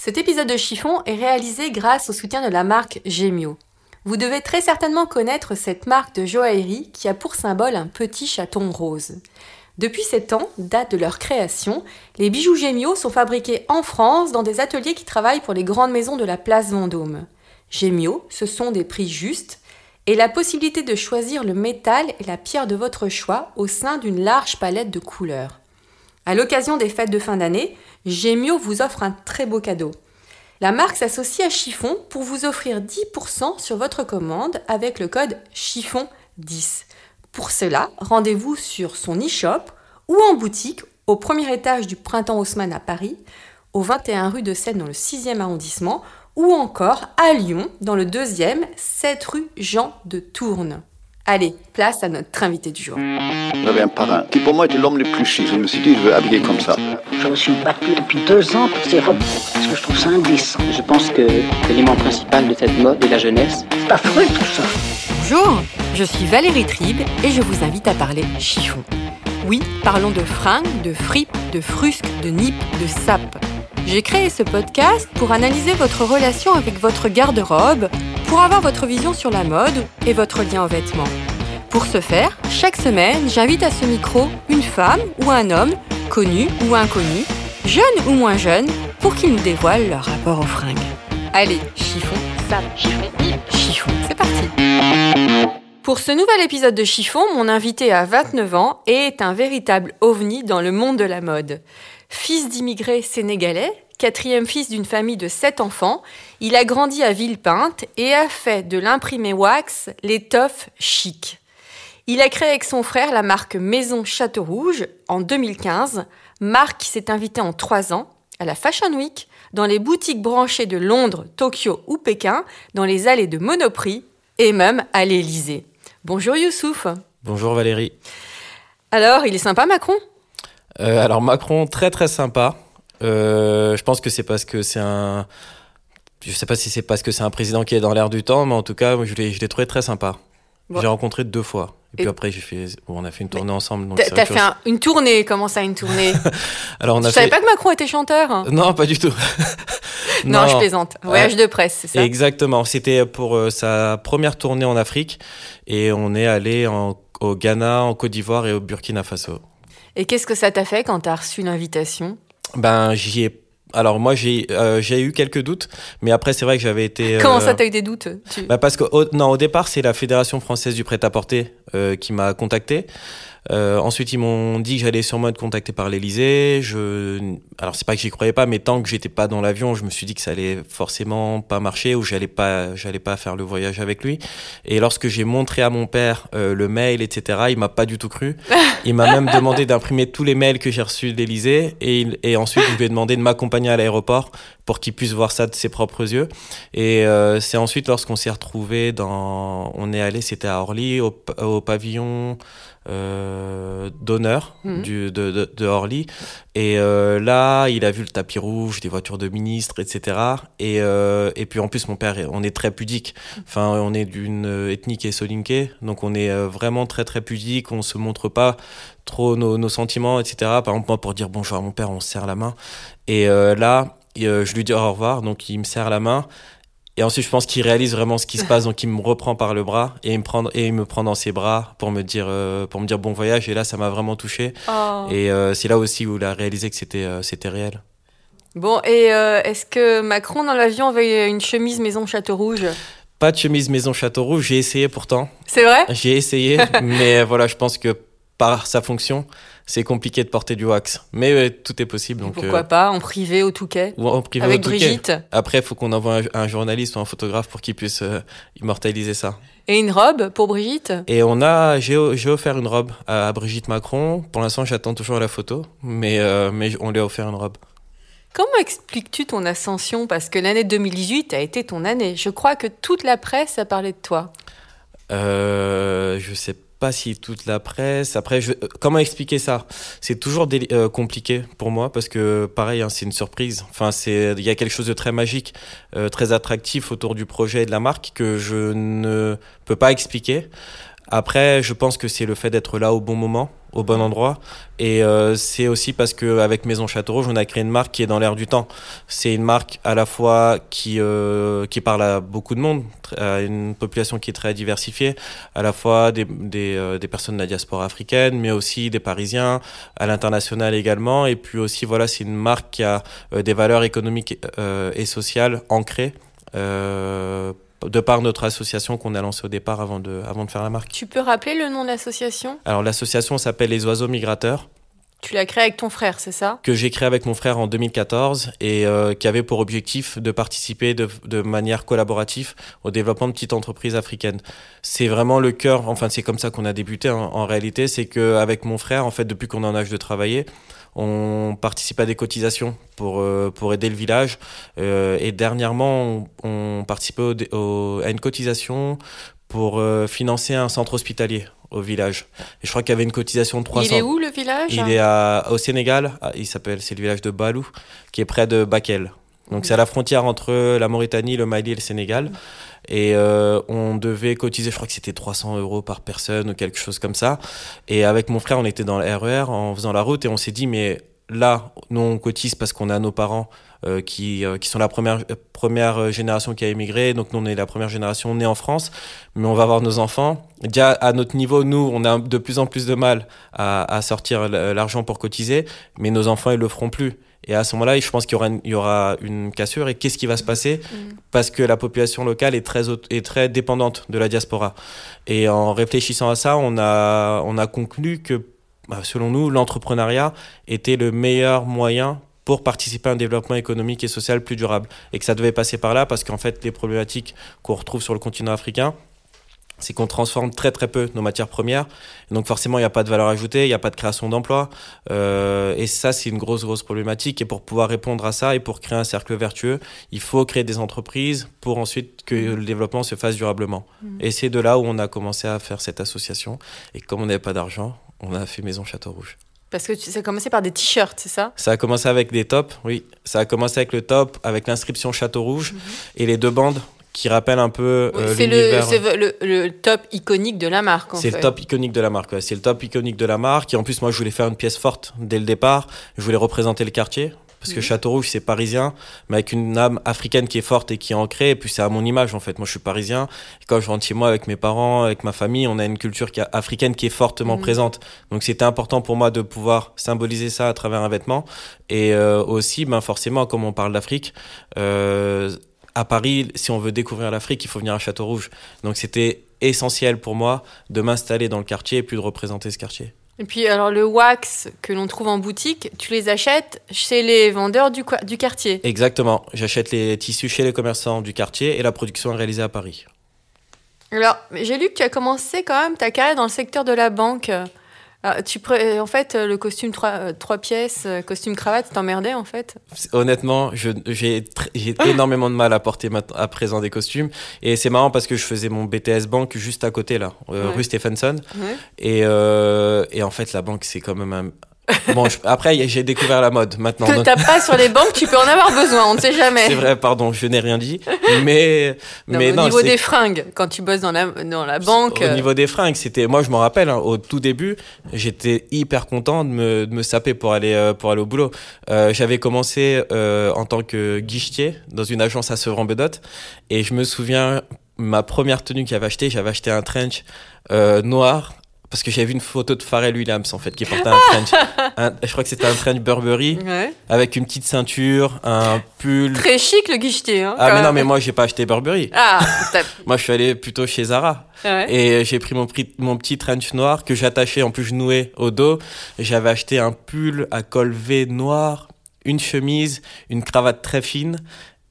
Cet épisode de chiffon est réalisé grâce au soutien de la marque Gemio. Vous devez très certainement connaître cette marque de joaillerie qui a pour symbole un petit chaton rose. Depuis 7 ans, date de leur création, les bijoux Gemio sont fabriqués en France dans des ateliers qui travaillent pour les grandes maisons de la place Vendôme. Gemio, ce sont des prix justes et la possibilité de choisir le métal et la pierre de votre choix au sein d'une large palette de couleurs. À l'occasion des fêtes de fin d'année, Gemio vous offre un très beau cadeau. La marque s'associe à Chiffon pour vous offrir 10% sur votre commande avec le code chiffon10. Pour cela, rendez-vous sur son e-shop ou en boutique au premier étage du Printemps Haussmann à Paris, au 21 rue de Seine dans le 6e arrondissement ou encore à Lyon dans le 2e 7 rue Jean de Tourne. Allez, place à notre invité du jour. J'avais un parrain qui pour moi était l'homme le plus chic. Je me suis dit, je veux habiller comme ça. Je me suis battu depuis deux ans pour ces robes parce que je trouve ça indécent. Je pense que l'élément principal de cette mode est la jeunesse. C'est affreux tout ça. Bonjour, je suis Valérie Tribe et je vous invite à parler chiffon. Oui, parlons de fringues, de fripes, de frusques, de nippes, de sapes. J'ai créé ce podcast pour analyser votre relation avec votre garde-robe, pour avoir votre vision sur la mode et votre lien aux vêtements. Pour ce faire, chaque semaine, j'invite à ce micro une femme ou un homme, connu ou inconnu, jeune ou moins jeune, pour qu'ils nous dévoilent leur rapport aux fringues. Allez, chiffon, sape, chiffon, chiffon, c'est parti Pour ce nouvel épisode de Chiffon, mon invité a 29 ans et est un véritable ovni dans le monde de la mode. Fils d'immigrés sénégalais, quatrième fils d'une famille de sept enfants, il a grandi à Villepinte et a fait de l'imprimé wax l'étoffe chic. Il a créé avec son frère la marque Maison Château Rouge en 2015, marque qui s'est invitée en trois ans à la Fashion Week, dans les boutiques branchées de Londres, Tokyo ou Pékin, dans les allées de Monoprix et même à l'Élysée. Bonjour Youssouf. Bonjour Valérie. Alors, il est sympa Macron? Euh, alors Macron, très très sympa. Euh, je pense que c'est parce que c'est un... Je sais pas si c'est parce que c'est un président qui est dans l'air du temps, mais en tout cas, je l'ai je l'ai trouvé très sympa. Bon. J'ai rencontré deux fois. Et, puis Et- après, j'ai fait, bon, on a fait une tournée ensemble. donc T'as fait un- une tournée, comment ça une tournée Alors on Je a savais fait. pas que Macron était chanteur Non, pas du tout. non, je plaisante. Voyage de presse, c'est ça? Exactement. C'était pour euh, sa première tournée en Afrique et on est allé en- au Ghana, en Côte d'Ivoire et au Burkina Faso. Et qu'est-ce que ça t'a fait quand t'as reçu l'invitation? Ben j'y ai. Alors moi j'ai euh, j'ai eu quelques doutes, mais après c'est vrai que j'avais été. Comment euh, ça t'as eu des doutes Tu- Bah parce que au, non, au départ, c'est la Fédération française du prêt-à-porter euh, qui m'a contacté. Euh, ensuite, ils m'ont dit que j'allais sûrement être contacté par l'Elysée. Je, alors c'est pas que j'y croyais pas, mais tant que j'étais pas dans l'avion, je me suis dit que ça allait forcément pas marcher ou j'allais pas, j'allais pas faire le voyage avec lui. Et lorsque j'ai montré à mon père euh, le mail, etc., il m'a pas du tout cru. Il m'a même demandé d'imprimer tous les mails que j'ai reçus de l'Elysée et, il- et ensuite je lui ai demandé de m'accompagner à l'aéroport pour qu'il puisse voir ça de ses propres yeux. Et euh, c'est ensuite lorsqu'on s'est retrouvé dans, on est allé, c'était à Orly, au, au pavillon euh, d'honneur Mhm. de, de, de Orly. Et euh, là, il a vu le tapis rouge, des voitures de ministres, etc. Et euh, et puis en plus, mon père, on est très pudique. Enfin, on est d'une est soninké, donc on est vraiment très très pudique. On se montre pas trop nos, nos sentiments, etc. Par exemple, moi, pour dire bonjour à mon père, on se serre la main. Et là, et, je lui dis au revoir, donc il me serre la main. Et ensuite, je pense qu'il réalise vraiment ce qui se passe, donc il me reprend par le bras et il me prend, et il me prend dans ses bras pour me dire, euh, pour me dire bon voyage. Et là, ça m'a vraiment touché. Oh. Et euh, c'est là aussi où il a réalisé que c'était, euh, c'était réel. Bon, et est-ce que Macron dans l'avion avait une chemise maison Château Rouge Pas de chemise maison Château Rouge. J'ai essayé pourtant. C'est vrai? J'ai essayé, mais voilà, je pense que par sa fonction, c'est compliqué de porter du wax. Mais euh, tout est possible. Donc, Pourquoi euh, pas en privé au Touquet ou en privé avec au Touquet. Brigitte Après, il faut qu'on envoie un, un journaliste ou un photographe pour qu'il puisse euh, immortaliser ça. et une robe pour Brigitte? Et on a, j'ai, offert une robe à, à Brigitte Macron. Pour l'instant, j'attends toujours la photo, mais, euh, mais on lui a offert une robe. Comment expliques-tu ton ascension? Parce que l'année 2018 a été ton année. Je crois que toute la presse a parlé de toi. Euh, je sais pas si toute la presse. Après, je... comment expliquer ça? C'est toujours euh, compliqué pour moi parce que, pareil, hein, c'est une surprise. Enfin, c'est il y a quelque chose de très magique, euh, très attractif autour du projet et de la marque que je ne peux pas expliquer. Après, je pense que c'est le fait d'être là au bon moment, au bon endroit, et euh, c'est aussi parce que avec Maison Château Rouge, on a créé une marque qui est dans l'air du temps. C'est une marque à la fois qui euh, qui parle à beaucoup de monde, à une population qui est très diversifiée, à la fois des euh, des personnes de la diaspora africaine, mais aussi des Parisiens, à l'international également, et puis aussi voilà, c'est une marque qui a des valeurs économiques et sociales ancrées. De par notre association qu'on a lancée au départ avant de, avant de faire la marque. Tu peux rappeler le nom de l'association? Alors l'association s'appelle Les Oiseaux Migrateurs, Tu l'as créée avec ton frère, c'est ça? Que j'ai créée avec mon frère en 2014 et euh, qui avait pour objectif de participer de, de manière collaborative au développement de petites entreprises africaines. C'est vraiment le cœur, enfin c'est comme ça qu'on a débuté hein, en réalité, c'est qu'avec mon frère, en fait depuis qu'on est en âge de travailler, on participe à des cotisations pour, euh, pour aider le village. Euh, et dernièrement, on, on participait au, dé- au- à une cotisation pour euh, financer un centre hospitalier au village. Et je crois qu'il y avait une cotisation de 300. Il est où le village? Il est à, au Sénégal, à- il s'appelle, c'est le village de Balou, qui est près de Bakel. Donc c'est à la frontière entre la Mauritanie, le Mali et le Sénégal. Et euh, on devait cotiser, je crois que c'était 300 euros par personne ou quelque chose comme ça. Et avec mon frère, on était dans le RER en faisant la route et on s'est dit, mais là, nous on cotise parce qu'on a nos parents euh, qui, euh, qui sont la première, première génération qui a émigré. Donc nous on est la première génération née en France, mais on va avoir nos enfants. Déjà à notre niveau, nous, on a de plus en plus de mal à, à sortir l'argent pour cotiser, mais nos enfants ils le feront plus. Et à ce moment-là, je pense qu'il y aura une, il y aura une cassure. Et qu'est-ce qui va se passer Parce que la population locale est très, est très dépendante de la diaspora. Et en réfléchissant à ça, on a, on a conclu que, bah, selon nous, l'entrepreneuriat était le meilleur moyen pour participer à un développement économique et social plus durable. Et que ça devait passer par là parce qu'en fait, les problématiques qu'on retrouve sur le continent africain, c'est qu'on transforme très très peu nos matières premières. Donc forcément, il n'y a pas de valeur ajoutée, il n'y a pas de création d'emplois. Euh, et ça, c'est une grosse, grosse problématique. Et pour pouvoir répondre à ça et pour créer un cercle vertueux, il faut créer des entreprises pour ensuite que le développement se fasse durablement. Et c'est de là où on a commencé à faire cette association. Et comme on n'avait pas d'argent, on a fait Maison Château Rouge. Parce que tu- ça a commencé par des t-shirts, c'est ça? Ça a commencé avec des tops, oui. Ça a commencé avec le top, avec l'inscription Château Rouge et les deux bandes qui rappellent un peu Oui, euh, C'est le, c'est le, le top iconique de la marque, C'est le top iconique de la marque. ouais. C'est le top iconique de la marque. Et en plus, moi, je voulais faire une pièce forte dès le départ. Je voulais représenter le quartier. Parce que Mhm. Château Rouge, c'est parisien, mais avec une âme africaine qui est forte et qui est ancrée. Et puis, c'est à mon image, en fait. Moi, je suis parisien. Et quand je rentre chez moi avec mes parents, avec ma famille, on a une culture qui est africaine qui est fortement Mhm. présente. Donc, c'était important pour moi de pouvoir symboliser ça à travers un vêtement. Et euh, aussi, ben, forcément, comme on parle d'Afrique, euh, à Paris, si on veut découvrir l'Afrique, il faut venir à Château Rouge. Donc, c'était essentiel pour moi de m'installer dans le quartier et puis de représenter ce quartier. Et puis, alors, le wax que l'on trouve en boutique, tu les achètes chez les vendeurs du, du quartier. Exactement. J'achète les tissus chez les commerçants du quartier et la production est réalisée à Paris. Alors, j'ai lu que tu as commencé quand même ta carrière dans le secteur de la banque. Alors, tu pré- en fait, le costume trois, euh, trois pièces, euh, costume cravate, t'emmerdais en fait? Honnêtement, j'ai énormément de mal à porter à présent des costumes. Et c'est marrant parce que je faisais mon BTS banque juste à côté, là, euh, Ouais. rue Stephenson. Ouais. Et, euh, et en fait, la banque, c'est quand même un. Bon, je- après, j'ai découvert la mode maintenant. Que donc- t'as pas sur les banques, tu peux en avoir besoin, on ne sait jamais. C'est vrai, pardon, je n'ai rien dit. Mais, Non, mais au non, niveau c'est- des fringues, quand tu bosses dans la, dans la banque. Au niveau des fringues, c'était, moi je me rappelle, hein, au tout début, j'étais hyper content de me, de me saper pour aller, euh, pour aller au boulot. Euh, j'avais commencé euh, en tant que guichetier dans une agence à Sevran-Bedot et je me souviens, ma première tenue que j'avais achetée, j'avais acheté un trench euh, noir. Parce que j'avais vu une photo de Pharrell Williams en fait qui portait un trench. Un- je crois que c'était un trench Burberry Ouais. avec une petite ceinture, un pull. Très chic le guichetier. Hein, Ah mais non mais moi j'ai pas acheté Burberry. Ah, Moi je suis allé plutôt chez Zara. ouais. Et j'ai pris mon, mon petit trench noir que j'attachais, en plus je nouais au dos. J'avais acheté un pull à col V noir, une chemise, une cravate très fine,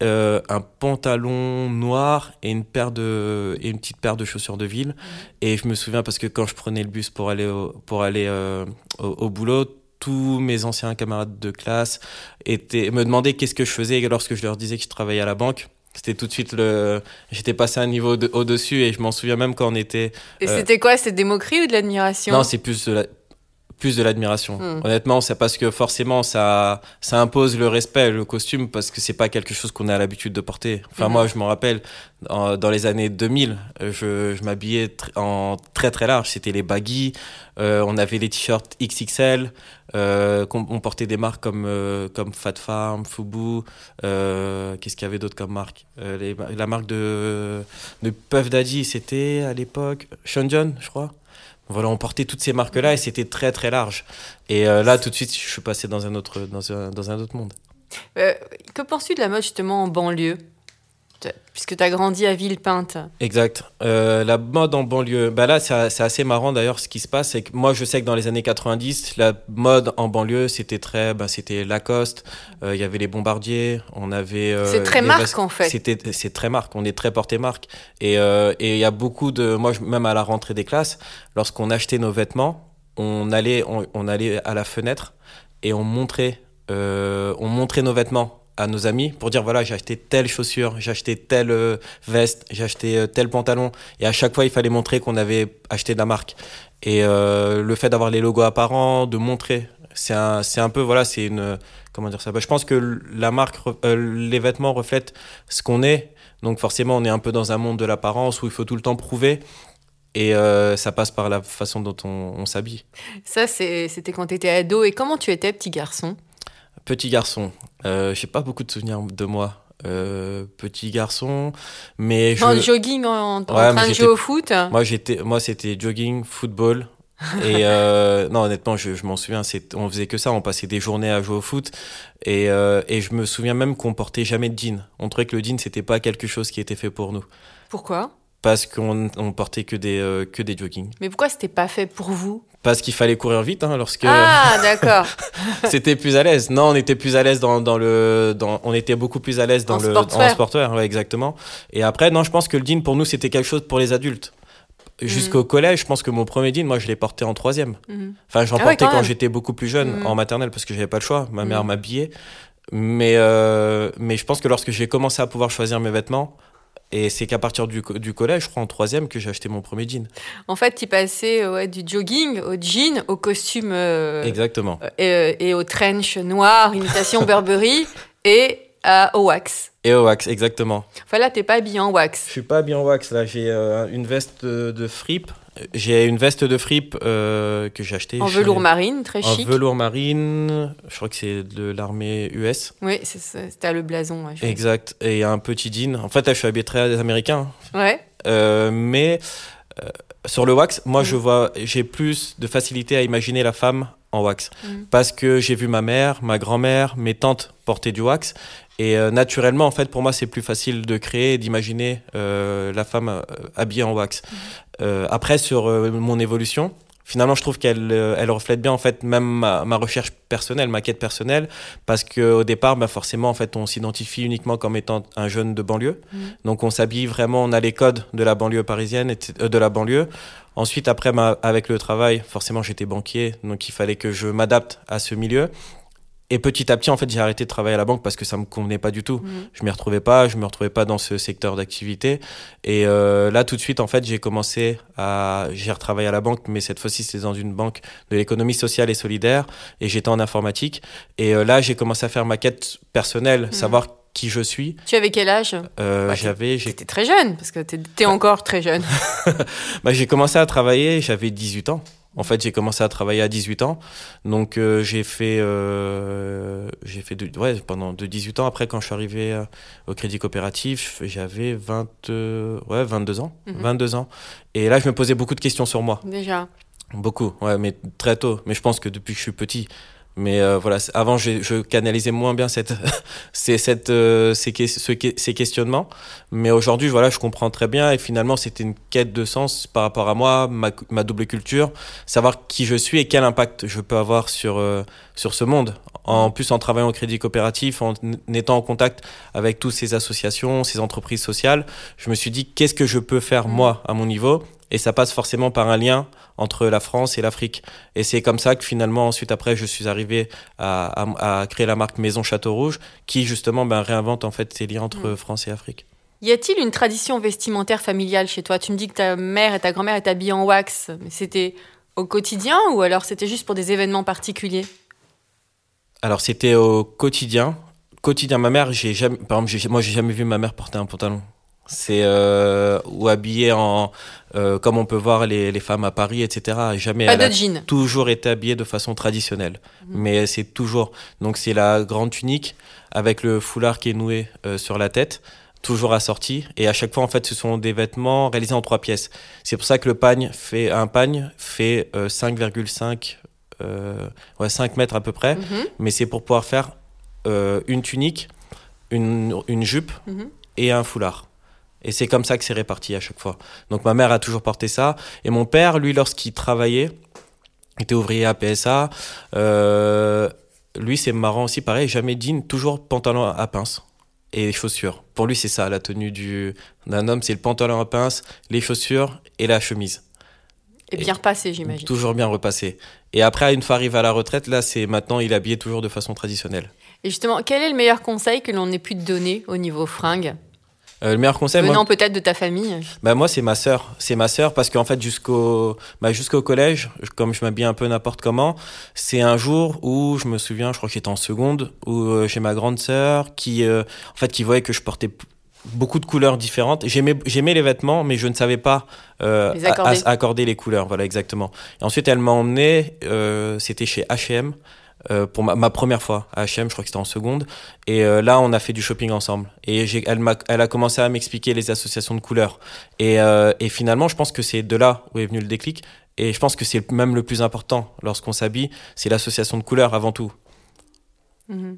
euh, un pantalon noir et une, paire de, et une petite paire de chaussures de ville. Et je me souviens parce que quand je prenais le bus pour aller au, pour aller, euh, au, au boulot, tous mes anciens camarades de classe étaient, me demandaient qu'est-ce que je faisais lorsque je leur disais que je travaillais à la banque. C'était tout de suite le. J'étais passé un niveau de- au-dessus et je m'en souviens même quand on était. Et Euh, c'était quoi? C'était des moqueries ou de l'admiration? Non, c'est plus de la- plus de l'admiration. Hmm. Honnêtement, c'est parce que forcément ça ça impose le respect le costume parce que c'est pas quelque chose qu'on a l'habitude de porter. Enfin Mhm. moi, je m'en rappelle en- dans les années 2000, euh, je, je m'habillais tr- en très très large, c'était les baggy, euh, on avait les t-shirts XXL, euh, on portait des marques comme euh, comme Fat Farm, Fubu, euh, qu'est-ce qu'il y avait d'autre comme marque? Les- La marque de de Puff Daddy, c'était à l'époque Sean John, je crois. Voilà, on portait toutes ces marques-là et c'était très très large. Et euh, là, tout de suite, je suis passé dans un autre, dans un, dans un autre monde. Euh, que penses-tu de la mode justement en banlieue? Puisque tu as grandi à Villepinte. Exact. Euh, la mode en banlieue, bah là, c'est assez marrant d'ailleurs. Ce qui se passe, c'est que moi, je sais que dans les années 90, la mode en banlieue, c'était très, bah, c'était Lacoste. euh, Il y avait les bombardiers. On avait. euh, C'est très marque, en fait. C'était, c'est très marque. On est très porté marque. Et et il y a beaucoup de, moi, je- même à la rentrée des classes, lorsqu'on achetait nos vêtements, on allait, on, on allait à la fenêtre et on montrait, on montrait nos vêtements à nos amis pour dire voilà j'ai acheté telle chaussure, j'ai acheté telle euh, veste, j'ai acheté euh, tel pantalon. Et à chaque fois il fallait montrer qu'on avait acheté de la marque. Et euh, le fait d'avoir les logos apparents, de montrer c'est un c'est un peu voilà c'est une comment dire ça? Bah, je pense que la marque les vêtements reflètent ce qu'on est. Donc forcément on est un peu dans un monde de l'apparence où il faut tout le temps prouver. Et ça passe par la façon dont on, on s'habille. Ça, c'était quand tu étais ado. Et comment tu étais, petit garçon? Petit garçon, euh, j'ai pas beaucoup de souvenirs de moi. Euh, petit garçon, mais je, En jogging, en, en Ouais, train de jouer au foot moi j'étais, moi c'était jogging, football. et euh, non, honnêtement, je, je m'en souviens, c'est, on faisait que ça, on passait des journées à jouer au foot. Et, euh, et je me souviens même qu'on portait jamais de jean. On trouvait que le jean c'était pas quelque chose qui était fait pour nous, Pourquoi? Parce qu'on on portait que des que des jogging. Mais pourquoi c'était pas fait pour vous? Parce qu'il fallait courir vite, hein, lorsque Ah, d'accord. c'était plus à l'aise. Non, on était plus à l'aise dans, dans le, dans, on était beaucoup plus à l'aise dans En le, en ouais, exactement. Et après, non, je pense que le jean pour nous c'était quelque chose pour les adultes. Jusqu'au collège, je pense que mon premier jean, moi, je l'ai porté en troisième. Mhm. Enfin, j'en Ah ouais, portais quand j'étais beaucoup plus jeune, Mhm. en maternelle, parce que j'avais pas le choix. Ma mère m'habillait. Mais, euh, mais je pense que lorsque j'ai commencé à pouvoir choisir mes vêtements, et c'est qu'à partir du, co- du collège, je crois en troisième, que j'ai acheté mon premier jean. En fait, tu passais euh, ouais, du jogging au jean, au costume euh, Exactement. euh, et, au trench noir, imitation Burberry, et au wax. Et au wax, exactement. Enfin là, t'es pas habillé en wax. Je suis pas bien wax là, j'ai euh, une veste de, de fripe. J'ai une veste de fripe euh, que j'ai achetée. En chez- velours marine, très En chic. velours marine, je crois que c'est de l'armée US. Oui, c'était le blason. ouais. Exact. Et un petit jean. En fait, là, je suis habillé très américain. Ouais. Euh, mais euh, sur le wax, moi, Mm. je vois, j'ai plus de facilité à imaginer la femme en wax. Mm. Parce que j'ai vu ma mère, ma grand-mère, mes tantes porter du wax. Et euh, naturellement, en fait, pour moi, c'est plus facile de créer et d'imaginer euh, la femme euh, habillée en wax. Mm. Euh, après, sur euh, mon évolution, finalement, je trouve qu'elle euh, elle reflète bien, en fait, même ma, ma recherche personnelle, ma quête personnelle. Parce qu'au départ, bah, forcément, en fait, on s'identifie uniquement comme étant un jeune de banlieue. Mm. Donc, on s'habille vraiment, on a les codes de la banlieue parisienne, et- euh, de la banlieue. Ensuite, après, ma- avec le travail, forcément, j'étais banquier, donc il fallait que je m'adapte à ce milieu. Et petit à petit, en fait, j'ai arrêté de travailler à la banque parce que ça me convenait pas du tout. Mhm. Je m'y retrouvais pas, je me retrouvais pas dans ce secteur d'activité. Et euh, là, tout de suite, en fait, j'ai commencé à, j'ai retravaillé à la banque, mais cette fois-ci, c'était dans une banque de l'économie sociale et solidaire, et j'étais en informatique. Et euh, là, j'ai commencé à faire ma quête personnelle, savoir qui je suis. Tu avais quel âge? Euh, Bah, j'avais, j'ai, T'étais très jeune, parce que t'es t'es encore très jeune. bah, j'ai commencé à travailler, j'avais 18 ans. En fait, j'ai commencé à travailler à 18 ans. Donc, euh, j'ai fait, euh, j'ai fait de, ouais, pendant de 18 ans. Après, quand je suis arrivé euh, au Crédit Coopératif, j'avais 20, euh, ouais, 22 ans. Mhm. 22 ans. Et là, je me posais beaucoup de questions sur moi. Déjà. Beaucoup, ouais, mais très tôt. Mais je pense que depuis que je suis petit. Mais euh, voilà, avant, j'ai- je canalisais moins bien cette, ces, cette, euh, ces, ce ces questionnements. Mais aujourd'hui, voilà, je comprends très bien. Et finalement, c'était une quête de sens par rapport à moi, ma, ma double culture, savoir qui je suis et quel impact je peux avoir sur, euh, sur ce monde. En plus, en travaillant au crédit coopératif, en étant en contact avec toutes ces associations, ces entreprises sociales, je me suis dit, qu'est-ce que je peux faire, moi, à mon niveau? Et ça passe forcément par un lien entre la France et l'Afrique. Et c'est comme ça que finalement, ensuite, après, je suis arrivé à, à- à créer la marque Maison Château Rouge, qui justement ben, réinvente en fait ces liens entre France et Afrique. Y a-t-il une tradition vestimentaire familiale chez toi? Tu me dis que ta mère et ta grand-mère étaient habillées en wax, mais c'était au quotidien ou alors c'était juste pour des événements particuliers? Alors c'était au quotidien. Quotidien, ma mère, j'ai jamais, par exemple, moi j'ai jamais vu ma mère porter un pantalon. C'est euh, ou habillée en, euh, comme on peut voir les, les femmes à Paris, etc. Jamais. Pas elle de a jean. toujours été habillée de façon traditionnelle. Mais c'est toujours. Donc c'est la grande tunique avec le foulard qui est noué euh, sur la tête, toujours assorti. Et à chaque fois, en fait, ce sont des vêtements réalisés en trois pièces. C'est pour ça que le pagne fait un pagne fait euh, 5,5 euh, ouais 5 mètres à peu près. Mhm. Mais c'est pour pouvoir faire une tunique, une, une jupe Mhm. et un foulard. Et c'est comme ça que c'est réparti à chaque fois. Donc ma mère a toujours porté ça. Et mon père, lui, lorsqu'il travaillait, était ouvrier à PSA. euh, lui, c'est marrant aussi, pareil, jamais jean, toujours pantalon à pince et chaussures. Pour lui, c'est ça, la tenue du, d'un homme, c'est le pantalon à pince, les chaussures et la chemise. Et bien repassé, j'imagine. Toujours bien repassé. Et après, une fois arrivé à la retraite, là, c'est maintenant, il est habillé toujours de façon traditionnelle. Et justement, quel est le meilleur conseil que l'on ait pu te donner au niveau fringues? Euh, le meilleur conseil, Venant peut-être de ta famille Bah moi c'est ma sœur, c'est ma sœur parce qu'en fait jusqu'au bah, jusqu'au collège, comme je m'habille un peu n'importe comment, c'est un jour où je me souviens, je crois que j'étais en seconde où euh, j'ai ma grande sœur qui euh, en fait qui voyait que je portais beaucoup de couleurs différentes. J'aimais j'aimais les vêtements mais je ne savais pas euh, Les accorder. a- a- accorder les couleurs, voilà exactement. Et ensuite elle m'a emmené euh, c'était chez H&M pour ma, ma première fois à H&M, je crois que c'était en seconde. Et euh, là, on a fait du shopping ensemble. Et elle, m'a, elle a commencé à m'expliquer les associations de couleurs. Et, euh, et finalement, je pense que c'est de là où est venu le déclic. Et je pense que c'est même le plus important lorsqu'on s'habille, c'est l'association de couleurs avant tout. Mhm.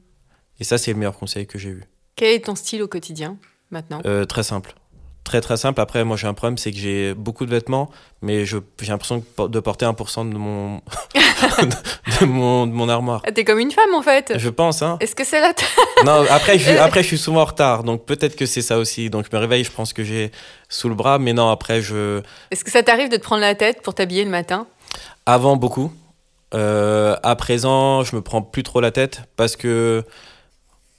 Et ça, c'est le meilleur conseil que j'ai eu. Quel est ton style au quotidien maintenant? Euh, très simple. Très très simple. Après, moi j'ai un problème, c'est que j'ai beaucoup de vêtements, mais j'ai l'impression de porter 1% de mon, de, mon, de mon armoire. Ah, T'es comme une femme en fait. Je pense, hein. Est-ce que c'est la Non, après je, après, je suis souvent en retard, donc peut-être que c'est ça aussi. Donc je me réveille, je pense que j'ai sous le bras, mais non, après, je. Est-ce que ça t'arrive de te prendre la tête pour t'habiller le matin? Avant, beaucoup. Euh, à présent, je me prends plus trop la tête parce que.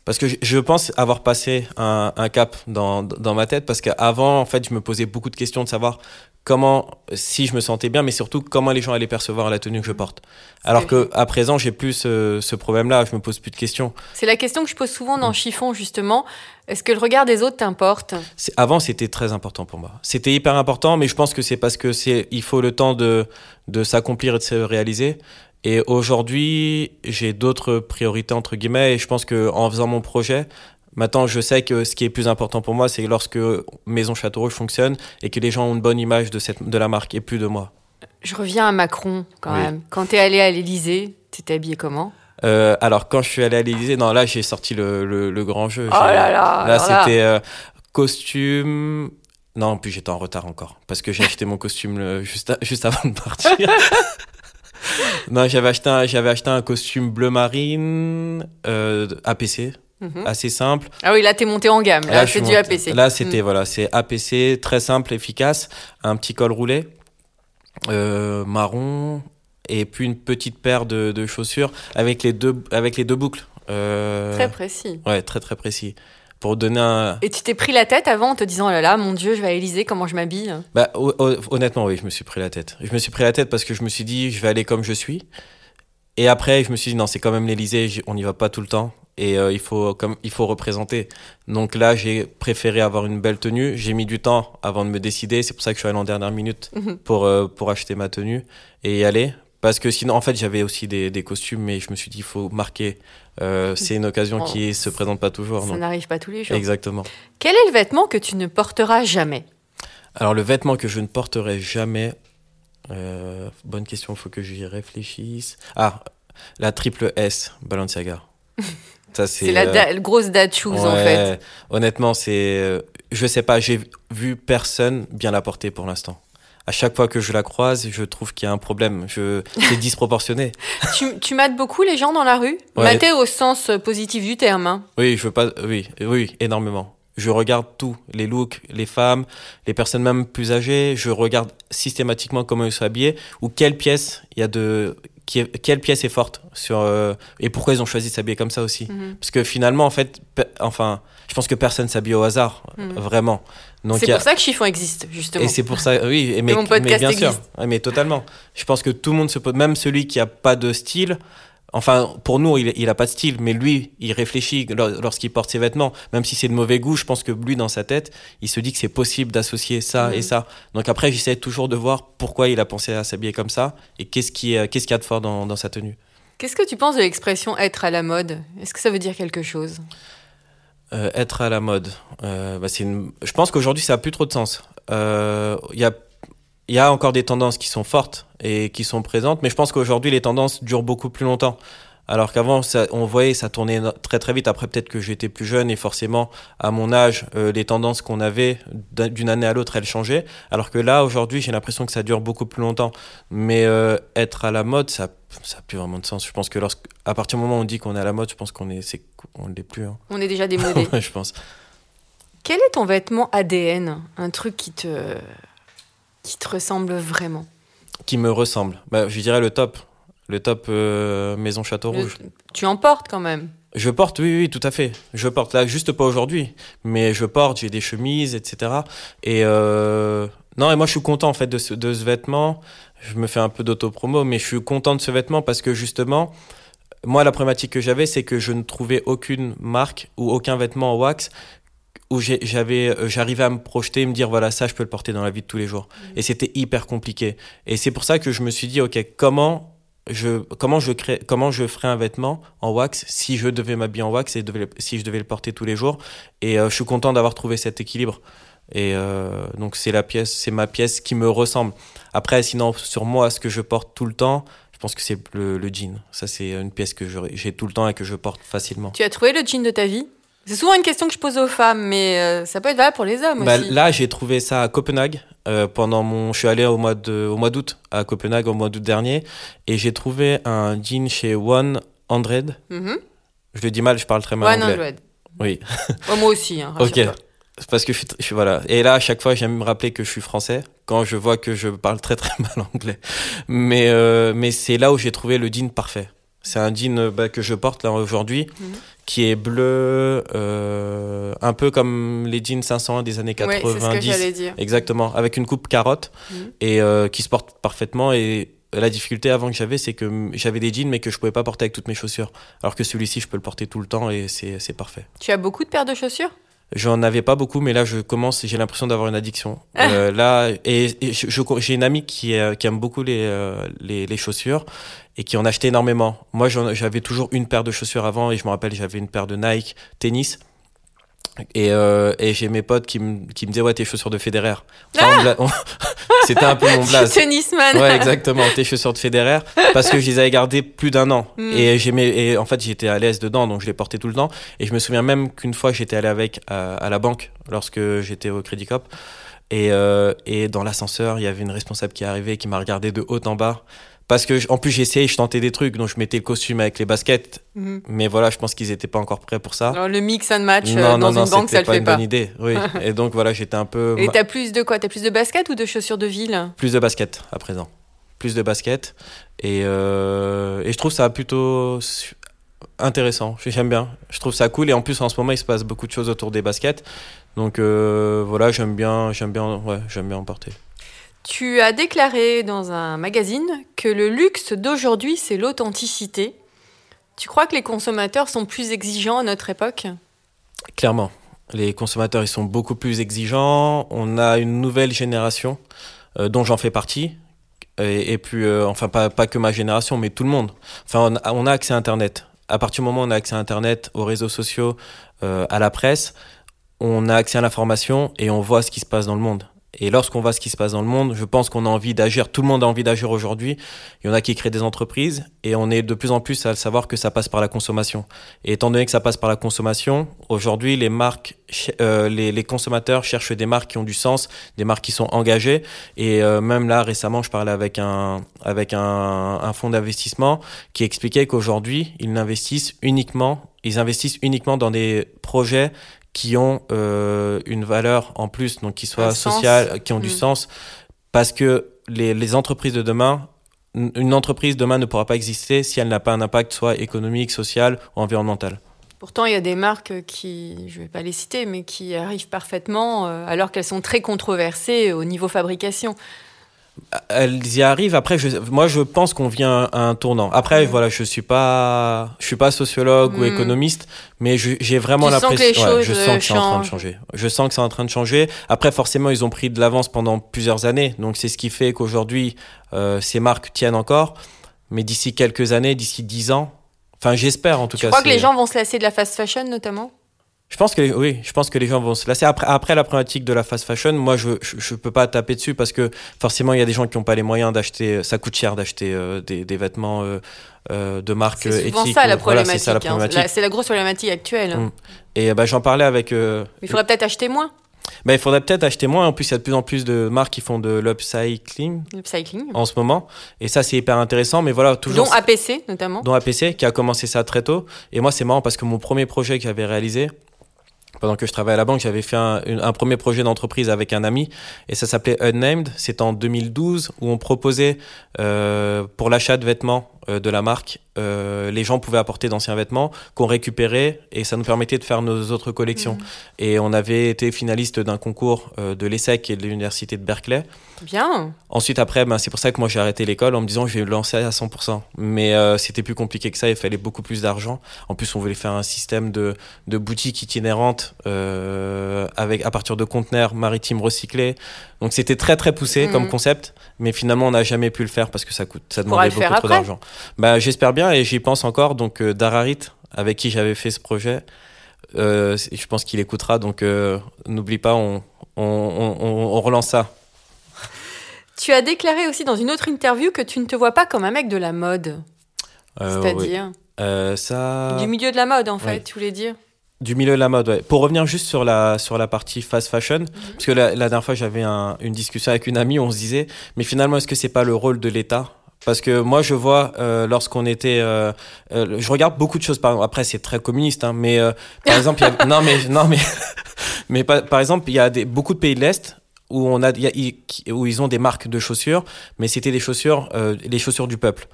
Parce que je- pense avoir passé un, un cap dans, dans ma tête, parce qu'avant, en fait, je me posais beaucoup de questions de savoir comment, si je me sentais bien, mais surtout comment les gens allaient percevoir la tenue que je porte. Alors que à présent, j'ai plus ce, ce problème-là, je me pose plus de questions. C'est la question que je pose souvent dans Chiffon justement. Est-ce que le regard des autres t'importe? Avant, c'était très important pour moi. C'était hyper important, mais je pense que c'est parce que c'est, il faut le temps de, de s'accomplir et de se réaliser. Et aujourd'hui, j'ai d'autres priorités entre guillemets, et je pense que en faisant mon projet, maintenant, je sais que ce qui est plus important pour moi, c'est lorsque Maison Château Rouge fonctionne et que les gens ont une bonne image de cette, de la marque et plus de moi. Je reviens à Macron quand Oui. même. Quand t'es allé à l'Élysée, t'étais habillé comment? Euh, alors quand je suis allé à l'Élysée, non là j'ai sorti le, le, le grand jeu. Oh là là, Là c'était euh, costume. Non, puis j'étais en retard encore parce que j'ai acheté mon costume le- juste, à- juste avant de partir. non, j'avais acheté un, j'avais acheté un costume bleu marine euh, APC, Mhm. assez simple. Ah oui, là t'es monté en gamme. Là, Là, c'est du APC. Là, c'était Mm. voilà, c'est APC, très simple, efficace, un petit col roulé, euh, marron, et puis une petite paire de, de chaussures avec les deux, avec les deux boucles. Euh, Très précis. Ouais, très très précis. Pour donner un. Et tu t'es pris la tête avant en te disant oh là là, mon Dieu, je vais à l'Élysée, comment je m'habille? Bah, ho- ho- honnêtement, oui, je me suis pris la tête. Je me suis pris la tête parce que je me suis dit, je vais aller comme je suis. Et après, je me suis dit, non, c'est quand même l'Elysée, j- on n'y va pas tout le temps. Et euh, il, faut, comme, il faut représenter. Donc là, j'ai préféré avoir une belle tenue. J'ai mis du temps avant de me décider. C'est pour ça que je suis allé en dernière minute Mhm. pour, euh, pour acheter ma tenue et y aller. Parce que sinon, en fait, j'avais aussi des, des costumes, mais je me suis dit, il faut marquer. Euh, c'est une occasion Oh, qui se présente pas toujours. Ça n'arrive pas tous les jours. Exactement. Quel est le vêtement que tu ne porteras jamais? Alors, le vêtement que je ne porterai jamais. euh, bonne question, il faut que j'y réfléchisse. Ah, la triple S, Balenciaga. Ça, c'est. La euh, da- grosse date shoes en fait. Honnêtement, c'est. Je sais pas, j'ai vu personne bien la porter pour l'instant. À chaque fois que je la croise, je trouve qu'il y a un problème. Je... C'est disproportionné. tu, tu mates beaucoup les gens dans la rue? Ouais. Mater au sens positif du terme. hein. Oui, je veux pas. Oui, oui, énormément. Je regarde tout, les looks, les femmes, les personnes même plus âgées. Je regarde systématiquement comment ils sont habillés ou quelle pièce il y a de qui est- quelle pièce est forte sur euh, et pourquoi ils ont choisi de s'habiller comme ça aussi. Mhm. Parce que finalement, en fait, enfin, je pense que personne s'habille au hasard, Mhm. vraiment. Donc C'est a- pour ça que Chiffon existe, justement. et c'est pour ça, oui, et mais, mon podcast mais bien sûr, mais totalement. Je pense que tout le monde se pose, même celui qui a pas de style. Enfin, pour nous, il, il a pas de style, mais lui, il réfléchit lor- lorsqu'il porte ses vêtements, même si c'est de mauvais goût. Je pense que lui, dans sa tête, il se dit que c'est possible d'associer ça Mhm. et ça. Donc après, j'essaie toujours de voir pourquoi il a pensé à s'habiller comme ça et qu'est-ce qu'est-ce qu'il y a de fort dans, dans sa tenue. Qu'est-ce que tu penses de l'expression être à la mode? Est-ce que ça veut dire quelque chose? Euh, être à la mode. Euh, bah, une... Je pense qu'aujourd'hui, ça a plus trop de sens. Euh, Il y, a, y a encore des tendances qui sont fortes et qui sont présentes, mais je pense qu'aujourd'hui, les tendances durent beaucoup plus longtemps. Alors qu'avant, on voyait, ça tournait très très vite. Après, peut-être que j'étais plus jeune et forcément, à mon âge, euh, les tendances qu'on avait d'un- d'une année à l'autre, elles changeaient. Alors que là, aujourd'hui, j'ai l'impression que ça dure beaucoup plus longtemps. Mais euh, être à la mode, ça ça n'a plus vraiment de sens. Je pense que lorsque, à partir du moment où on dit qu'on est à la mode, je pense qu'on est, on l'est plus. hein. On est déjà démodé. Je pense. Quel est ton vêtement ADN Un truc qui te, qui te ressemble vraiment? Qui me ressemble. Bah, je dirais le top. Le top euh, Maison Château Le- Rouge. Tu en portes quand même. Je porte, oui, oui, tout à fait. Je porte là, juste pas aujourd'hui, mais je porte, j'ai des chemises, etc. Et euh, non, et moi je suis content en fait de ce, de ce vêtement. Je me fais un peu d'auto-promo, mais je suis content de ce vêtement parce que justement, moi la problématique que j'avais, c'est que je ne trouvais aucune marque ou aucun vêtement en wax où j'avais, euh, j'arrivais à me projeter, me dire voilà ça, je peux le porter dans la vie de tous les jours. Et c'était hyper compliqué. Et c'est pour ça que je me suis dit ok, comment comment je crée, comment je ferais un vêtement en wax si je devais m'habiller en wax et si je devais le porter tous les jours? Et euh, je suis content d'avoir trouvé cet équilibre. Et euh, donc c'est la pièce, c'est ma pièce qui me ressemble. Après, sinon sur moi, ce que je porte tout le temps, je pense que c'est le, le jean. Ça c'est une pièce que j'ai tout le temps et que je porte facilement. Tu as trouvé le jean de ta vie? C'est souvent une question que je pose aux femmes, mais euh, ça peut être valable pour les hommes Bah, aussi. là, j'ai trouvé ça à Copenhague. euh, pendant mon, je suis allé au mois de, au mois d'août à Copenhague au mois d'août dernier, et j'ai trouvé un jean chez One Hundred. Mhm. Je le dis mal, je parle très mal One anglais. Hundred. Oui. Oh, moi aussi. Hein, Ok. parce que je suis, je suis- voilà. Et là, à chaque fois, j'aime me rappeler que je suis français quand je vois que je parle très très mal anglais. Mais euh, mais c'est là où j'ai trouvé le jean parfait. C'est un jean bah, que je porte là aujourd'hui, Mhm. Qui est bleu, euh, un peu comme les jeans 501 des années Ouais, c'est ce que 90. j'allais dire. Exactement, avec une coupe carotte Mhm. et euh, qui se porte parfaitement. Et la difficulté avant que j'avais, c'est que mm, j'avais des jeans mais que je pouvais pas porter avec toutes mes chaussures. Alors que celui-ci, je peux le porter tout le temps et c'est parfait. Tu as beaucoup de paires de chaussures? J'en avais pas beaucoup, mais là je commence, j'ai l'impression d'avoir une addiction. Euh, là, et, j'ai une amie qui, qui aime beaucoup les, les, les chaussures et qui en achetait énormément. Moi, j'avais toujours une paire de chaussures avant et je me rappelle, j'avais une paire de Nike tennis. Et, euh, et j'ai mes potes qui me, qui me disaient ouais tes chaussures de Federer. Enfin, C'était un peu mon blaze. Tennisman. Ouais, exactement, tes chaussures de Federer, parce que je les avais gardées plus d'un an. Mm. Et et en fait, j'étais à l'aise dedans, donc je les portais tout le temps. Et je me souviens même qu'une fois, j'étais allé avec à, à la banque lorsque j'étais au Crédit Cop. Et, euh, et dans l'ascenseur, il y avait une responsable qui est arrivée, qui m'a regardé de haut en bas. Parce que, en plus, j'essayais, je tentais des trucs, donc je mettais le costume avec les baskets. Mhm. Mais voilà, je pense qu'ils étaient pas encore prêts pour ça. Alors, le mix and match euh, non, dans non, non, une banque, c'était ça le pas fait une pas. bonne idée. Oui. et donc voilà, j'étais un peu. Et t'as plus de quoi T'as plus de baskets ou de chaussures de ville? Plus de basket à présent. Plus de basket. Et, euh, et je trouve ça plutôt intéressant. J'aime bien. Je trouve ça cool. Et en plus, en ce moment, il se passe beaucoup de choses autour des baskets. Donc euh, voilà, j'aime bien, j'aime bien, ouais, j'aime bien en porter. Tu as déclaré dans un magazine que le luxe d'aujourd'hui, c'est l'authenticité. Tu crois que les consommateurs sont plus exigeants à notre époque? Clairement. Les consommateurs, ils sont beaucoup plus exigeants. On a une nouvelle génération euh, dont j'en fais partie. Et, puis, euh, enfin, pas, pas que ma génération, mais tout le monde. Enfin, on a, on a accès à Internet. À partir du moment où on a accès à Internet, aux réseaux sociaux, euh, à la presse, on a accès à l'information et on voit ce qui se passe dans le monde. Et lorsqu'on voit ce qui se passe dans le monde, je pense qu'on a envie d'agir. Tout le monde a envie d'agir aujourd'hui. Il y en a qui créent des entreprises et on est de plus en plus à savoir que ça passe par la consommation. Et étant donné que ça passe par la consommation, aujourd'hui, les marques, euh, les, les consommateurs cherchent des marques qui ont du sens, des marques qui sont engagées. Et euh, même là, récemment, je parlais avec un, avec un, un fonds d'investissement qui expliquait qu'aujourd'hui, ils investissent uniquement, ils investissent uniquement dans des projets qui ont euh, une valeur en plus, donc qui soient sociales, qui ont du Mm. sens, parce que les, les entreprises de demain, une une entreprise demain ne pourra pas exister si elle n'a pas un impact soit économique, social ou environnemental. Pourtant, il y a des marques qui, je ne vais pas les citer, mais qui arrivent parfaitement, euh, alors qu'elles sont très controversées au niveau fabrication. Elles y arrivent. Après, je, moi, je pense qu'on vient à un tournant. Après, voilà, je suis pas, je suis pas sociologue ou Mm. économiste, mais je- j'ai vraiment l'impression. ouais, je sens que c'est en train de changer. Je sens que c'est en train de changer. Après, forcément, ils ont pris de l'avance pendant plusieurs années, donc c'est ce qui fait qu'aujourd'hui, euh, ces marques tiennent encore. Mais d'ici quelques années, d'ici dix ans, enfin, j'espère en tout Tu cas. crois que les gens vont se lasser de la fast fashion, notamment? Je pense que les- oui, je pense que les gens vont se lasser. Après, après la problématique de la fast fashion, moi je, je je peux pas taper dessus parce que forcément il y a des gens qui n'ont pas les moyens d'acheter. Ça coûte cher d'acheter euh, des, des vêtements euh, euh, de marque C'est souvent éthique. ça la voilà, problématique. c'est ça la hein. problématique. La- C'est la grosse problématique actuelle. Mm. Et bah, j'en parlais avec. euh, Il faudrait peut-être acheter moins, bah, il faudrait peut-être acheter moins. En plus, il y a de plus en plus de marques qui font de l'upcycling en ce moment. Et ça, c'est hyper intéressant. Mais voilà, toujours. Dont APC, notamment. dont APC, qui a commencé ça très tôt. Et moi, c'est marrant parce que mon premier projet que j'avais réalisé, pendant que je travaillais à la banque, j'avais fait un, un premier projet d'entreprise avec un ami, et ça s'appelait Unnamed. C'était en 2012, où on proposait, euh, pour l'achat de vêtements de la marque, euh, les gens pouvaient apporter d'anciens vêtements qu'on récupérait, et ça nous permettait de faire nos autres collections. Mm. Et on avait été finaliste d'un concours euh, de l'ESSEC et de l'Université de Berkeley. Bien. Ensuite, après, ben, c'est pour ça que moi j'ai arrêté l'école en me disant je vais me lancer à 100%. Mais euh, c'était plus compliqué que ça, il fallait beaucoup plus d'argent. En plus, on voulait faire un système de, de boutique itinérante euh, avec, à partir de conteneurs maritimes recyclés. Donc c'était très très poussé Mhm. comme concept, mais finalement on n'a jamais pu le faire parce que ça, coûte, ça demandait beaucoup trop d'argent. Bah, J'espère bien et j'y pense encore. Donc euh, Dararit, avec qui j'avais fait ce projet, euh, je pense qu'il écoutera. Donc euh, n'oublie pas, on, on, on, relance ça. Tu as déclaré aussi dans une autre interview que tu ne te vois pas comme un mec de la mode. Euh, oui. C'est-à-dire Euh, ça... du milieu de la mode, en fait, Ouais. tu voulais dire Du milieu de la mode, ouais. Pour revenir juste sur la, sur la partie fast fashion, parce que la, la dernière fois, j'avais un- une discussion avec une amie, on se disait, mais finalement, est-ce que c'est pas le rôle de l'État? Parce que moi, je vois, euh, lorsqu'on était... euh, euh, je regarde beaucoup de choses. Par, après, c'est très communiste, hein, mais euh, par exemple... il y a- non, mais, non, mais, mais par, par exemple, il y a des, beaucoup de pays de l'Est où, on a, où ils ont des marques de chaussures, mais c'était des chaussures, euh, les chaussures du peuple.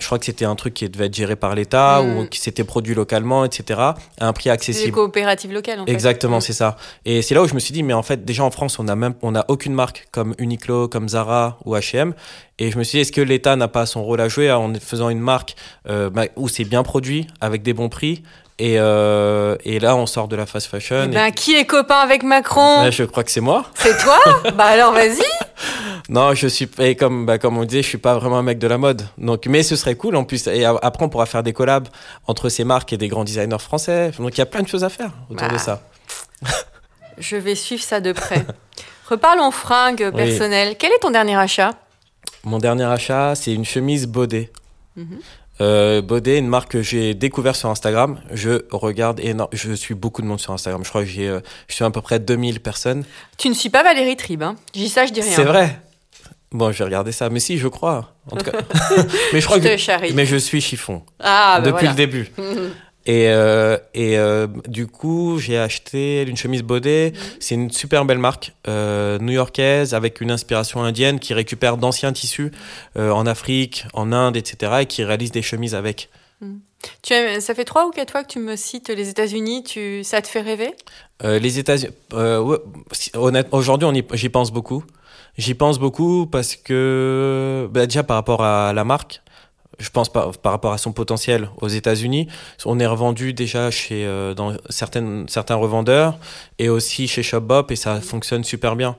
Je crois que c'était un truc qui devait être géré par l'État ou qui s'était produit localement, etc., à un prix C'est des accessible. coopératives locales, en fait. Exactement, Mm. c'est ça. Et c'est là où je me suis dit, mais en fait, déjà en France, on a même, on a aucune marque comme Uniqlo, comme Zara ou H&M. Et je me suis dit, est-ce que l'État n'a pas son rôle à jouer en faisant une marque euh, bah, où c'est bien produit, avec des bons prix et, euh, et là, on sort de la fast fashion. Eh et- ben, qui est copain avec Macron Ouais, je crois que c'est moi. C'est toi Bah alors vas-y Non, je suis et comme bah, comme on disait, je suis pas vraiment un mec de la mode. Donc, mais ce serait cool en plus. Et après, on pourra faire des collabs entre ces marques et des grands designers français. Donc, il y a plein de choses à faire autour Bah. de ça. Je vais suivre ça de près. Reparlons fringues personnelles. Quel est ton dernier achat? Mon dernier achat, c'est une chemise Baudet. Mhm. Euh, Baudet, une marque que j'ai découvert sur Instagram. Je regarde énorme, je suis beaucoup de monde sur Instagram. Je crois que j'ai, euh, je suis à peu près 2000 personnes. Tu ne suis pas Valérie Tribe, hein Je dis ça, je dis rien. C'est vrai. Bon, je vais regarder ça. Mais si, je crois. En tout cas. mais je crois Je que, charrie. mais je suis chiffon Ah, bah depuis voilà. le début. Et, euh, et euh, du coup, j'ai acheté une chemise Baudet. Mhm. C'est une super belle marque euh, new-yorkaise avec une inspiration indienne qui récupère d'anciens tissus euh, en Afrique, en Inde, etc. et qui réalise des chemises avec. Tu aimes- ça fait trois ou quatre fois que tu me cites les États-Unis. Tu, ça te fait rêver? Euh, les États-Unis, euh, ouais, honnêtement, aujourd'hui, on y- j'y pense beaucoup. J'y pense beaucoup parce que bah, déjà par rapport à la marque, je pense par, par rapport à son potentiel aux États-Unis, on est revendu déjà chez euh, dans certaines certains revendeurs et aussi chez Shopbop et ça fonctionne super bien.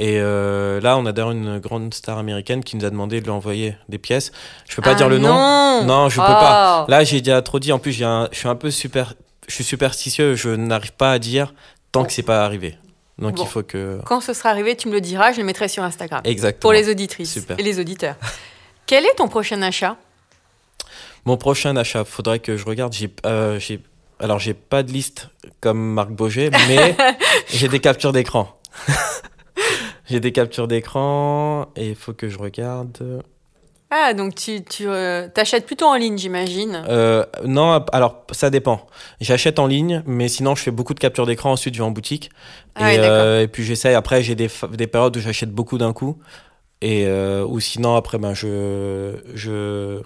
Et euh, là, on a d'ailleurs une grande star américaine qui nous a demandé de lui envoyer des pièces. Je peux pas Ah dire le nom. non Non, je peux Oh. pas. Là, j'ai déjà trop dit. En plus, un- je suis un peu super, je suis superstitieux. Je n'arrive pas à dire tant que c'est pas arrivé. Donc Bon. il faut que. Quand ce sera arrivé, tu me le diras, je le mettrai sur Instagram. Exactement. Pour les auditrices Super. et les auditeurs. Quel est ton prochain achat? Mon prochain achat, faudrait que je regarde. J'ai, euh, j'ai, alors j'ai pas de liste comme Marc Boger, mais j'ai des captures d'écran. j'ai des captures d'écran et il faut que je regarde. Ah, donc tu, tu euh, t'achètes plutôt en ligne, j'imagine. Euh, non, alors ça dépend. J'achète en ligne, mais sinon je fais beaucoup de captures d'écran. Ensuite, je vais en boutique. Ah et, euh, et puis j'essaye. Après, j'ai des, des périodes où j'achète beaucoup d'un coup. Et ou sinon après, ben je je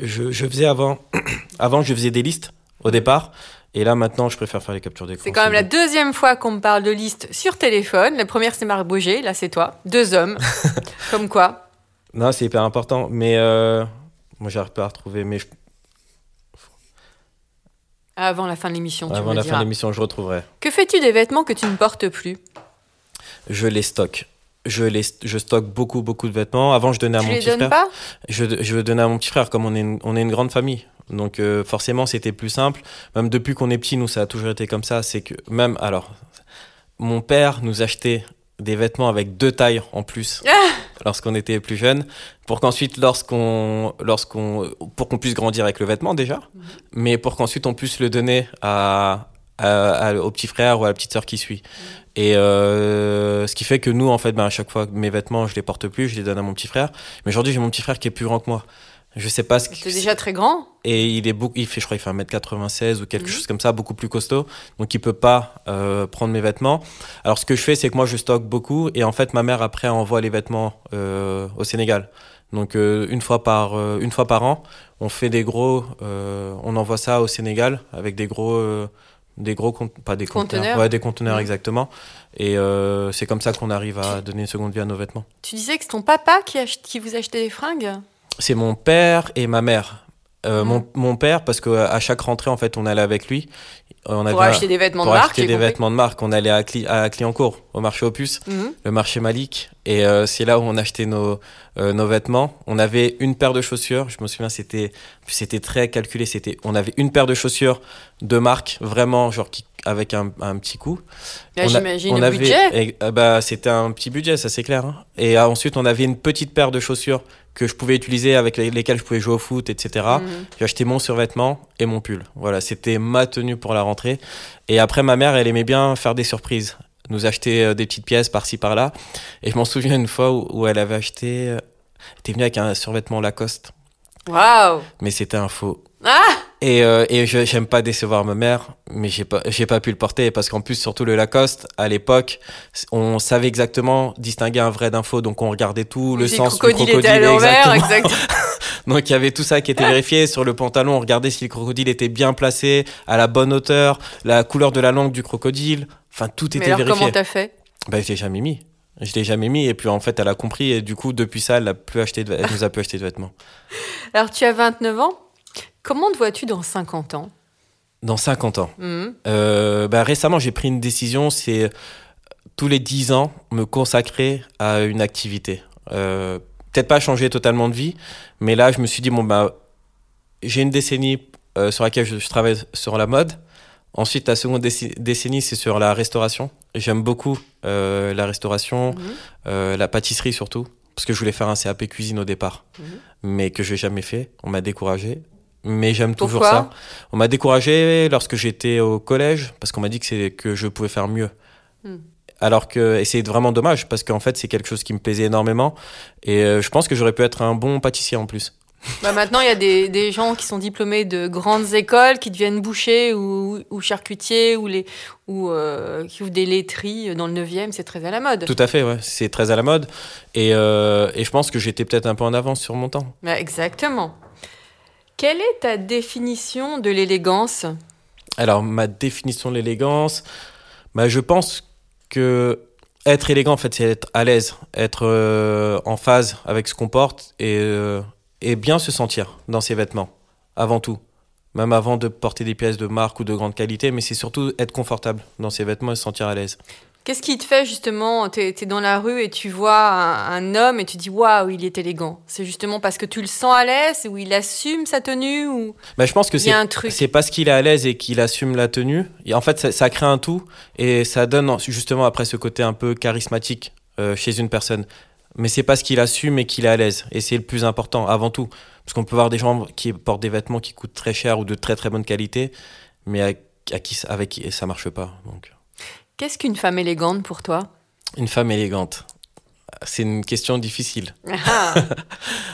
je, je faisais avant. avant, je faisais des listes au départ. Et là, maintenant, je préfère faire les captures d'écran. C'est quand même la deuxième fois qu'on me parle de liste sur téléphone. La première, c'est Marc Boger. Là, c'est toi. Deux hommes. Comme quoi. Non, c'est hyper important. Mais euh, moi, j'arrive pas à retrouver. Mais je- Avant la fin de l'émission, tu avant me la diras. fin de l'émission, je retrouverai. Que fais-tu des vêtements que tu ne portes plus? Je les stocke. Je, les, je stocke beaucoup, beaucoup de vêtements. Avant, je donnais à Tu mon les petit frère. pas? Je, je donnais à mon petit frère, comme on est une, on est une grande famille. Donc euh, forcément, c'était plus simple. Même depuis qu'on est petit, nous, ça a toujours été comme ça. C'est que même, alors, mon père nous achetait des vêtements avec deux tailles en plus Ah lorsqu'on était plus jeune, pour qu'ensuite, lorsqu'on, lorsqu'on, pour qu'on puisse grandir avec le vêtement déjà, Mhm. mais pour qu'ensuite on puisse le donner à, à- à- au petit frère ou à la petite sœur qui suit. Mhm. Et euh, ce qui fait que nous, en fait, ben, à chaque fois, mes vêtements, je les porte plus, je les donne à mon petit frère. Mais aujourd'hui, j'ai mon petit frère qui est plus grand que moi. Je sais pas ce T'es qui. déjà très grand Et il est beaucoup, il fait, je crois, il fait 1m96 ou quelque Mhm. chose comme ça, beaucoup plus costaud. Donc, il peut pas euh, prendre mes vêtements. Alors, ce que je fais, c'est que moi, je stocke beaucoup. Et en fait, ma mère, après, envoie les vêtements euh, au Sénégal. Donc, euh, une, fois par, euh, une fois par an, on fait des gros. euh, on envoie ça au Sénégal avec des gros. Des gros, pas des conteneurs. Conteneurs. Ouais, des conteneurs, exactement. Et euh, c'est comme ça qu'on arrive à donner une seconde vie à nos vêtements. Tu disais que c'est ton papa qui, qui vous achetait des fringues? C'est mon père et ma mère. Euh, mon, mon père, parce qu'à chaque rentrée, en fait, on allait avec lui. On pour avait- acheter des vêtements pour de marque acheter des compris. vêtements de marque. On allait à, Cli à Clignancourt, au marché Opus, Mhm. le marché Malik. Et euh, c'est là où on achetait nos, euh, nos vêtements. On avait une paire de chaussures. Je me souviens, c'était c'était très calculé. C'était, on avait une paire de chaussures de marque, vraiment, genre, qui, avec un, un petit coup. Là, J'imagine le avait- budget. et, euh, bah, c'était un petit budget, ça c'est clair. hein. Et euh, ensuite, on avait une petite paire de chaussures que je pouvais utiliser, avec les- lesquelles je pouvais jouer au foot, etc. Mhm. J'ai acheté mon survêtement et mon pull. Voilà, c'était ma tenue pour la rentrée. Et après, ma mère, elle aimait bien faire des surprises, nous acheter euh, des petites pièces par-ci par-là. Et je m'en souviens une fois où, où elle avait acheté, elle était venue avec un survêtement Lacoste, Waouh mais c'était un faux. Ah Et, euh, et je j'aime pas décevoir ma mère, mais j'ai pas j'ai pas pu le porter parce qu'en plus surtout le Lacoste à l'époque, on savait exactement distinguer un vrai d'un faux, donc on regardait tout le sens crocodile du crocodile était à l'envers, exactement. exact. Donc il y avait tout ça qui était vérifié sur le pantalon, on regardait si le crocodile était bien placé, à la bonne hauteur, la couleur de la langue du crocodile, enfin tout Mais était alors, comment vérifié. t'as fait? Bah je l'ai jamais mis. Je l'ai jamais mis et puis en fait elle a compris et du coup depuis ça elle a plus acheté de... elle nous a plus acheté de vêtements. Alors, tu as 29 ans? Comment te vois-tu dans 50 ans? Dans 50 ans. Mhm. Euh, bah, récemment, j'ai pris une décision, c'est euh, tous les 10 ans me consacrer à une activité. Euh, Peut-être pas changer totalement de vie, mais là, je me suis dit, bon, bah, j'ai une décennie euh, sur laquelle je, je travaille sur la mode. Ensuite, la seconde décennie, c'est sur la restauration. J'aime beaucoup euh, la restauration, euh, la pâtisserie surtout, parce que je voulais faire un CAP cuisine au départ, Mhm. mais que j'ai jamais fait. On m'a découragé, mais j'aime toujours ça. On m'a découragé lorsque j'étais au collège parce qu'on m'a dit que c'est que je pouvais faire mieux. Hmm. Alors que et c'est vraiment dommage parce qu'en fait c'est quelque chose qui me plaisait énormément et euh, je pense que j'aurais pu être un bon pâtissier en plus. Bah maintenant, il y a des, des gens qui sont diplômés de grandes écoles, qui deviennent bouchers ou, ou charcutiers ou, les, ou euh, qui ouvrent des laiteries dans le 9e. C'est très à la mode. Tout à fait, ouais, c'est très à la mode et, euh, et je pense que j'étais peut-être un peu en avance sur mon temps. Bah, exactement. Quelle est ta définition de l'élégance? Alors ma définition de l'élégance, bah, je pense que être élégant en fait c'est être à l'aise, être euh, en phase avec ce qu'on porte et, euh, et bien se sentir dans ses vêtements avant tout. Même avant de porter des pièces de marque ou de grande qualité, mais c'est surtout être confortable dans ses vêtements et se sentir à l'aise. Qu'est-ce qui te fait justement Tu es, dans la rue et tu vois un, un homme et tu dis waouh, il est élégant. C'est justement parce que tu le sens à l'aise ou il assume sa tenue ou Bah, je pense que c'est a un truc? c'est parce qu'il est à l'aise et qu'il assume la tenue. Et en fait, ça, ça crée un tout et ça donne justement après ce côté un peu charismatique euh, chez une personne. Mais c'est parce qu'il assume et qu'il est à l'aise. Et c'est le plus important avant tout. Parce qu'on peut voir des gens qui portent des vêtements qui coûtent très cher ou de très très bonne qualité, mais à, à qui, avec qui ça marche pas. Donc, Qu'est-ce qu'une femme élégante pour toi? Une femme élégante, c'est une question difficile. Ah,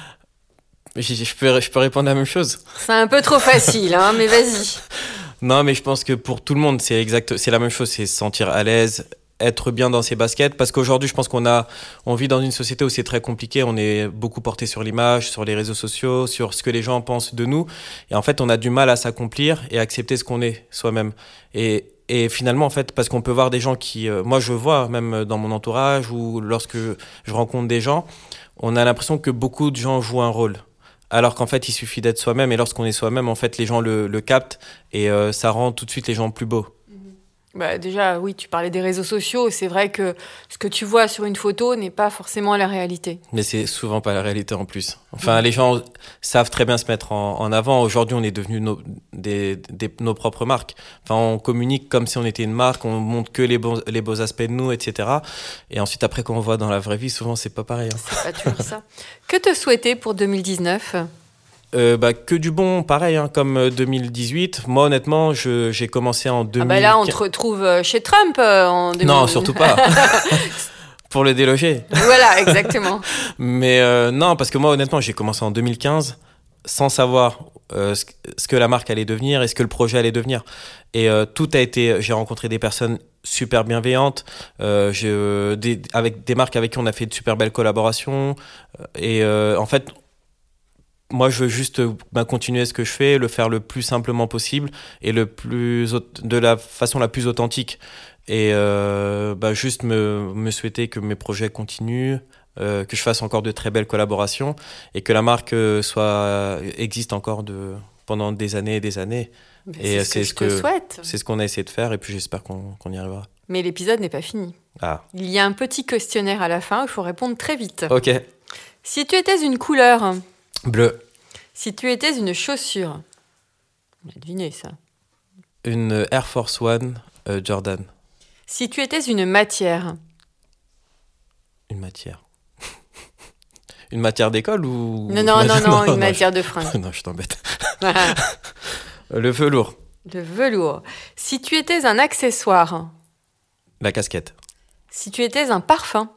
Je, je peux, je peux répondre la même chose? C'est un peu trop facile, hein, mais vas-y. Non, mais je pense que pour tout le monde, c'est exact, c'est la même chose, c'est se sentir à l'aise, être bien dans ses baskets. Parce qu'aujourd'hui, je pense qu'on a, on vit dans une société où c'est très compliqué. On est beaucoup porté sur l'image, sur les réseaux sociaux, sur ce que les gens pensent de nous. Et en fait, on a du mal à s'accomplir et à accepter ce qu'on est soi-même. Et, et finalement, en fait, parce qu'on peut voir des gens qui, euh, moi, je vois même dans mon entourage ou lorsque je rencontre des gens, on a l'impression que beaucoup de gens jouent un rôle. Alors qu'en fait, il suffit d'être soi-même. Et lorsqu'on est soi-même, en fait, les gens le, le captent et euh, ça rend tout de suite les gens plus beaux. Bah, déjà, oui, tu parlais des réseaux sociaux. C'est vrai que ce que tu vois sur une photo n'est pas forcément la réalité. Mais c'est souvent pas la réalité en plus. Enfin, les gens savent très bien se mettre en, en avant. Aujourd'hui, on est devenus nos, des, des- nos propres marques. Enfin, on communique comme si on était une marque, on montre que les, bons, les beaux aspects de nous, etc. Et ensuite, après, quand on voit dans la vraie vie, souvent, c'est pas pareil. hein. C'est pas toujours ça. Que te souhaiter pour 2019 Euh, bah, que du bon, pareil, hein, comme euh, 2018. Moi, honnêtement, j'ai commencé en 2000. Ah bah là, on te retrouve euh, chez Trump euh, en 2000. Non, surtout pas. Pour le déloger. voilà, exactement. Mais euh, non, parce que moi, honnêtement, j'ai commencé en 2015 sans savoir euh, ce, que- la marque allait devenir et ce que le projet allait devenir. Et euh, tout a été. J'ai rencontré des personnes super bienveillantes, euh, euh, des, avec des marques avec qui on a fait de super belles collaborations. Euh, Et euh, en fait, moi, je veux juste euh, bah, continuer ce que je fais, le faire le plus simplement possible et le plus de la façon la plus authentique. Et euh, bah, juste me, me souhaiter que mes projets continuent, euh, que je fasse encore de très belles collaborations et que la marque soit existe encore de pendant des années et des années. Et c'est ce que c'est je ce souhaite. C'est ce qu'on a essayé de faire et puis j'espère qu'on qu'on y arrivera. Mais l'épisode n'est pas fini. Ah, Il y a un petit questionnaire à la fin, il faut répondre très vite. ok. Si tu étais une couleur, Bleu. si tu étais une chaussure, on a deviné ça. Une Air Force One euh, Jordan. Si tu étais une matière, Une matière. une matière d'école ou non, non, non, non, une matière de je- fringue. Non, je t'embête. Le velours. Le velours. Si tu étais un accessoire, La casquette. si tu étais un parfum,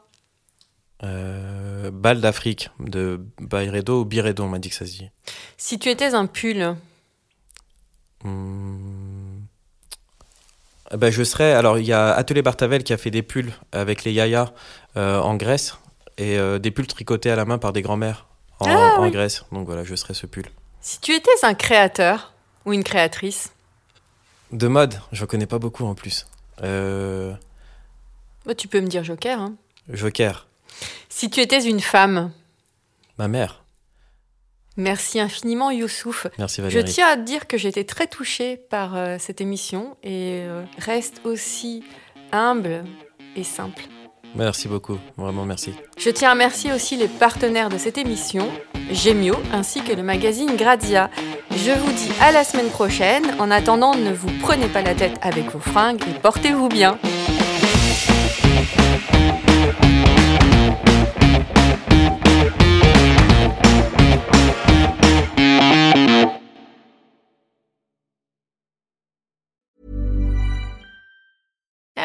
Euh, balle d'Afrique de Byredo ou Biredo, on m'a dit que ça se dit. si tu étais un pull, Hmm. Eh Ben, je serais. Alors, il y a Atelier Bartavel qui a fait des pulls avec les Yaya euh, en Grèce et euh, des pulls tricotés à la main par des grands-mères en, Ah, en oui. Grèce. Donc voilà, je serais ce pull. si tu étais un créateur ou une créatrice, De mode, j'en connais pas beaucoup en plus. Euh, bah, tu peux me dire Joker. hein. Joker, Si tu étais une femme, ma mère. merci infiniment Youssouf. Merci Je Valérie. tiens à te dire que j'étais très touchée par euh, cette émission et euh, reste aussi humble et simple. Merci beaucoup, vraiment merci. Je tiens à remercier aussi les partenaires de cette émission, Gemio ainsi que le magazine Grazia. Je vous dis à la semaine prochaine. En attendant, ne vous prenez pas la tête avec vos fringues et portez-vous bien.